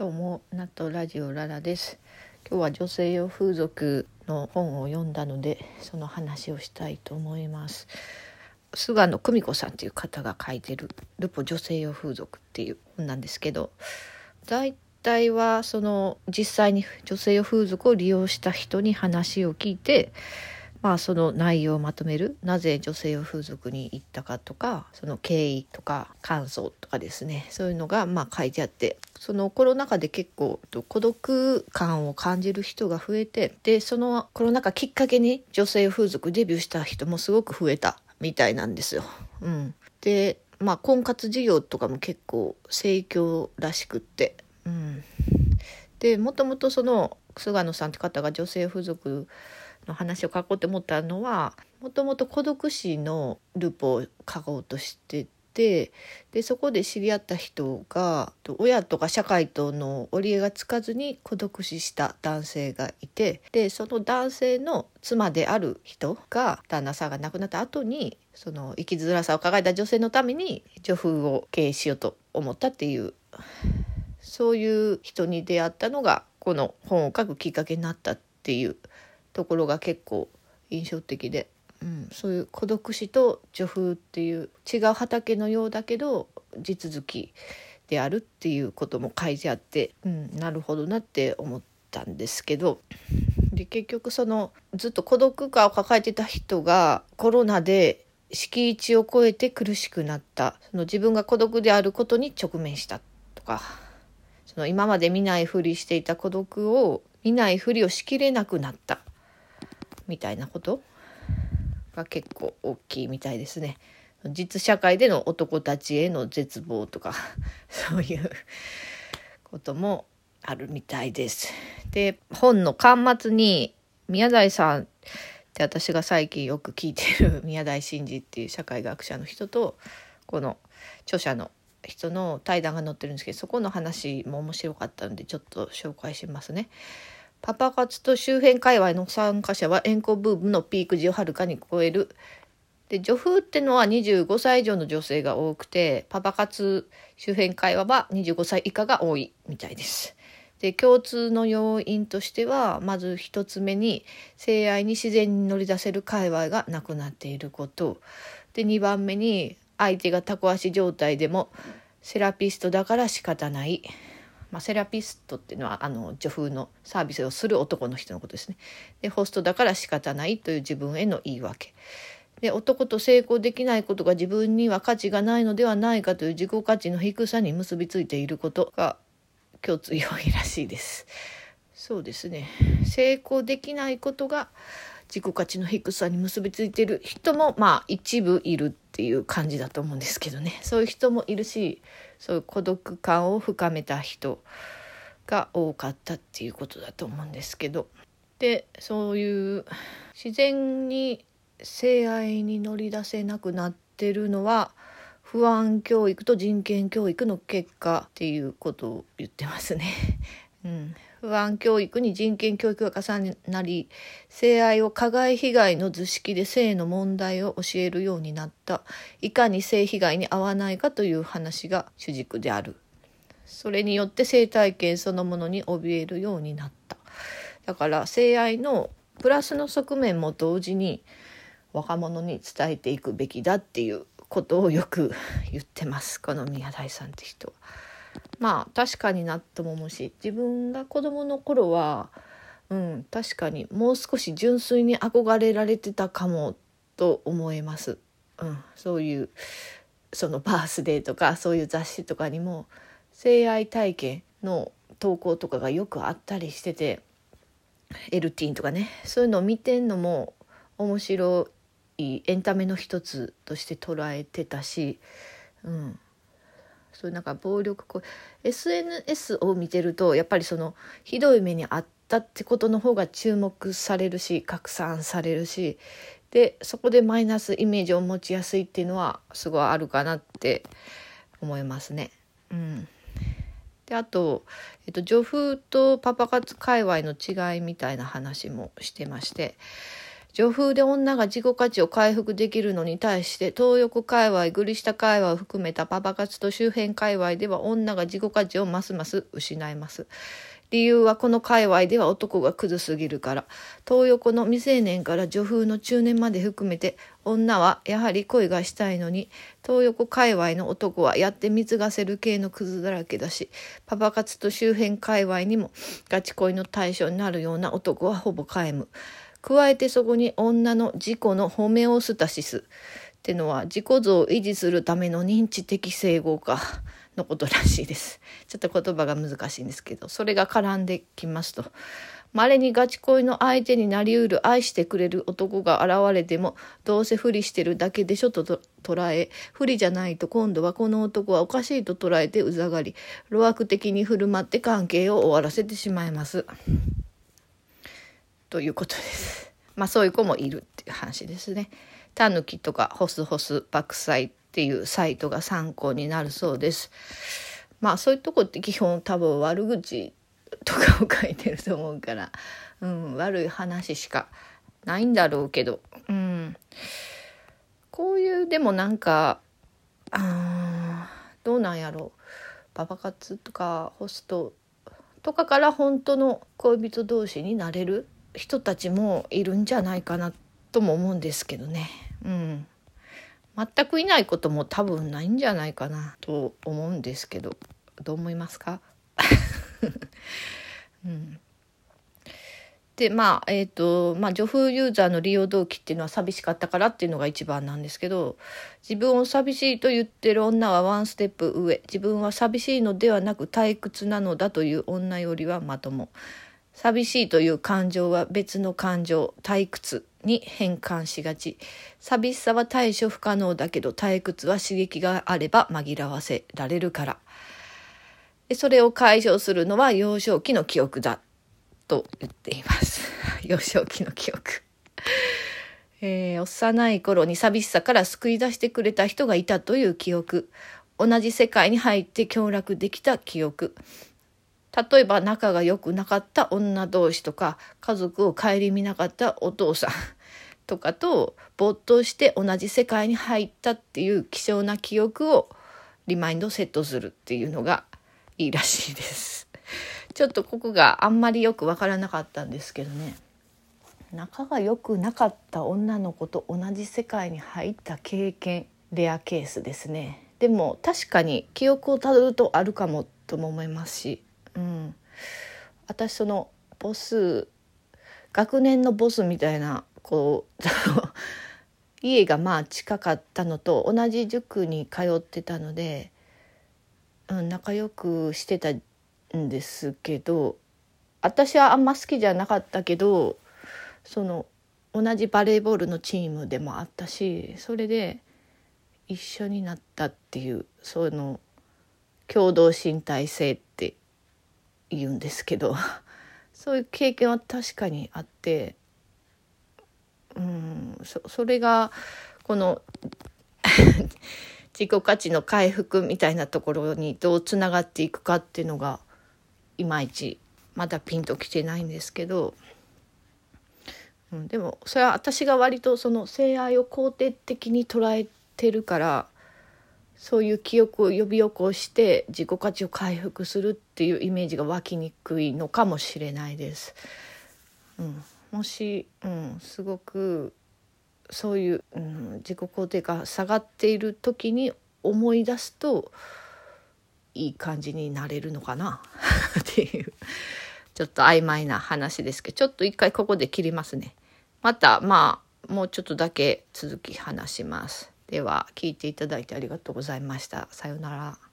どうもナットラジオララです。今日は女性用風俗の本を読んだのでその話をしたいと思います。菅野久美子さんっていう方が書いてるルポ女性用風俗っていう本なんですけど大体はその実際に女性用風俗を利用した人に話を聞いてまあその内容をまとめる。なぜ女性用風俗に行ったかとかその経緯とか感想とかですね。そういうのがまあ書いてあって。そのコロナ禍で結構孤独感を感じる人が増えてでそのコロナ禍きっかけに女性風俗デビューした人もすごく増えたみたいなんですよ。うん、でまあ婚活事業とかも結構盛況らしくって。うん、でもともとその菅野さんって方が女性風俗の話を書こうと思ったのはもともと孤独死のルポを書こうとしててでそこで知り合った人が親とか社会との折り合いがつかずに孤独死した男性がいてでその男性の妻である人が旦那さんが亡くなった後にその生きづらさを抱えた女性のために女風を経営しようと思ったっていうそういう人に出会ったのがこの本を書くきっかけになったっていうところが結構印象的で、うん、そういう孤独死と女風っていう違う畑のようだけど地続きであるっていうことも書いてあって、うん、なるほどなって思ったんですけど。で結局そのずっと孤独感を抱えてた人がコロナで敷地を超えて苦しくなった。その自分が孤独であることに直面したとか。その今まで見ないふりしていた孤独を見ないふりをしきれなくなったみたいなこと？が結構大きいみたいですね。実社会での男たちへの絶望とか そういうこともあるみたいです。で本の巻末に宮台さんって私が最近よく聞いてる宮台真司っていう社会学者の人とこの著者の人の対談が載ってるんですけどそこの話も面白かったのでちょっと紹介しますね。パパ活と周辺界隈の参加者は円弧ブームのピーク時をはるかに超える。で女風ってのは25歳以上の女性が多くてパパ活周辺会話は25歳以下が多いみたいです。で共通の要因としてはまず一つ目に性愛に自然に乗り出せる界隈がなくなっていることで2番目に相手がタコ足状態でもセラピストだから仕方ないまあ、セラピストっていうのはあの女風のサービスをする男の人のことですね。でホストだから仕方ないという自分への言い訳。で男と成功できないことが自分には価値がないのではないかという自己価値の低さに結びついていることが共通要因らしいです。そうですね成功できないことが自己価値の低さに結びついてる人もまあ一部いるっていう感じだと思うんですけどね。そういう人もいるしそういう孤独感を深めた人が多かったっていうことだと思うんですけど。でそういう自然に性愛に乗り出せなくなってるのは不安教育と人権教育の結果っていうことを言ってますね。うん、不安教育に人権教育が重なり性愛を加害被害の図式で性の問題を教えるようになった。いかに性被害に遭わないかという話が主軸である。それによって性体験そのものに怯えるようになった。だから性愛のプラスの側面も同時に若者に伝えていくべきだっていうことをよく言ってます。この宮台さんって人は。まあ確かになとも思うし自分が子供の頃はうん確かにもう少し純粋に憧れられてたかもと思います。うん、そういうそのバースデーとかそういう雑誌とかにも性愛体験の投稿とかがよくあったりしててエルティンとかねそういうのを見てんのも面白いエンタメの一つとして捉えてたし、うん、そういうなんか暴力行為。SNS を見てるとやっぱりそのひどい目にあったってことの方が注目されるし拡散されるし。でそこでマイナスイメージを持ちやすいっていうのはすごいあるかなって思いますね。うん、であと、えっと、女風とパパ活界隈の違いみたいな話もしてまして。女風で女が自己価値を回復できるのに対して東横界隈グリ下界隈を含めたパパ活と周辺界隈では女が自己価値をますます失います理由はこの界隈では男がクズすぎるから東横の未成年から女風の中年まで含めて女はやはり恋がしたいのに東横界隈の男はやって貢がせる系のクズだらけだしパパ活と周辺界隈にもガチ恋の対象になるような男はほぼ皆無。加えてそこに女の自己のホメオスタシスってのは自己像を維持するための認知的整合化のことらしいです。ちょっと言葉が難しいんですけど、それが絡んできますと。稀にガチ恋の相手になりうる愛してくれる男が現れてもどうせ不利してるだけでしょと捉え不利じゃないと今度はこの男はおかしいと捉えてうざがり路悪的に振る舞って関係を終わらせてしまいます。ということです。まあそういう子もいるっていう話ですね。タヌキとかホスホス爆災っていうサイトが参考になるそうです。まあそういうとこって基本多分悪口とかを書いてると思うから、うん、悪い話しかないんだろうけど、うん、こういうでもなんかあどうなんやろうパパ活とかホストとかから本当の恋人同士になれる人たちもいるんじゃないかなとも思うんですけどね。うん。全くいないことも多分ないんじゃないかなと思うんですけどどう思いますか、うん、でまあえっ、ー、とまあ女風ユーザーの利用動機っていうのは寂しかったからっていうのが一番なんですけど自分を寂しいと言ってる女はワンステップ上自分は寂しいのではなく退屈なのだという女よりはまとも。寂しいという感情は別の感情、退屈に変換しがち。寂しさは対処不可能だけど退屈は刺激があれば紛らわせられるから。それを解消するのは幼少期の記憶だと言っています。幼少期の記憶。えー、幼い頃に寂しさから救い出してくれた人がいたという記憶。同じ世界に入って協力できた記憶。例えば仲が良くなかった女同士とか家族を顧みなかったお父さん とかと没頭して同じ世界に入ったっていう希少な記憶をリマインドセットするっていうのがいいらしいです。ちょっとここがあんまりよくわからなかったんですけどね仲が良くなかった女の子と同じ世界に入った経験レアケースですねでも確かに記憶をたどるとあるかもとも思いますしうん、私そのボス学年のボスみたいなこう 家がまあ近かったのと同じ塾に通ってたので、うん、仲良くしてたんですけど私はあんま好きじゃなかったけどその同じバレーボールのチームでもあったしそれで一緒になったっていうその共同身体性って言うんですけど そういう経験は確かにあってうんそそれがこの 自己価値の回復みたいなところにどうつながっていくかっていうのがいまいちまだピンときてないんですけど、うん、でもそれは私が割とその性愛を肯定的に捉えてるからそういう記憶を呼び起こして自己価値を回復するっていうイメージが湧きにくいのかもしれないです。うん、もし、うん、すごくそういう、うん、自己肯定が下がっている時に思い出すといい感じになれるのかな？っていうちょっと曖昧な話ですけどちょっと一回ここで切りますね。またまあもうちょっとだけ続き話します。では聞いていただいてありがとうございました。さようなら。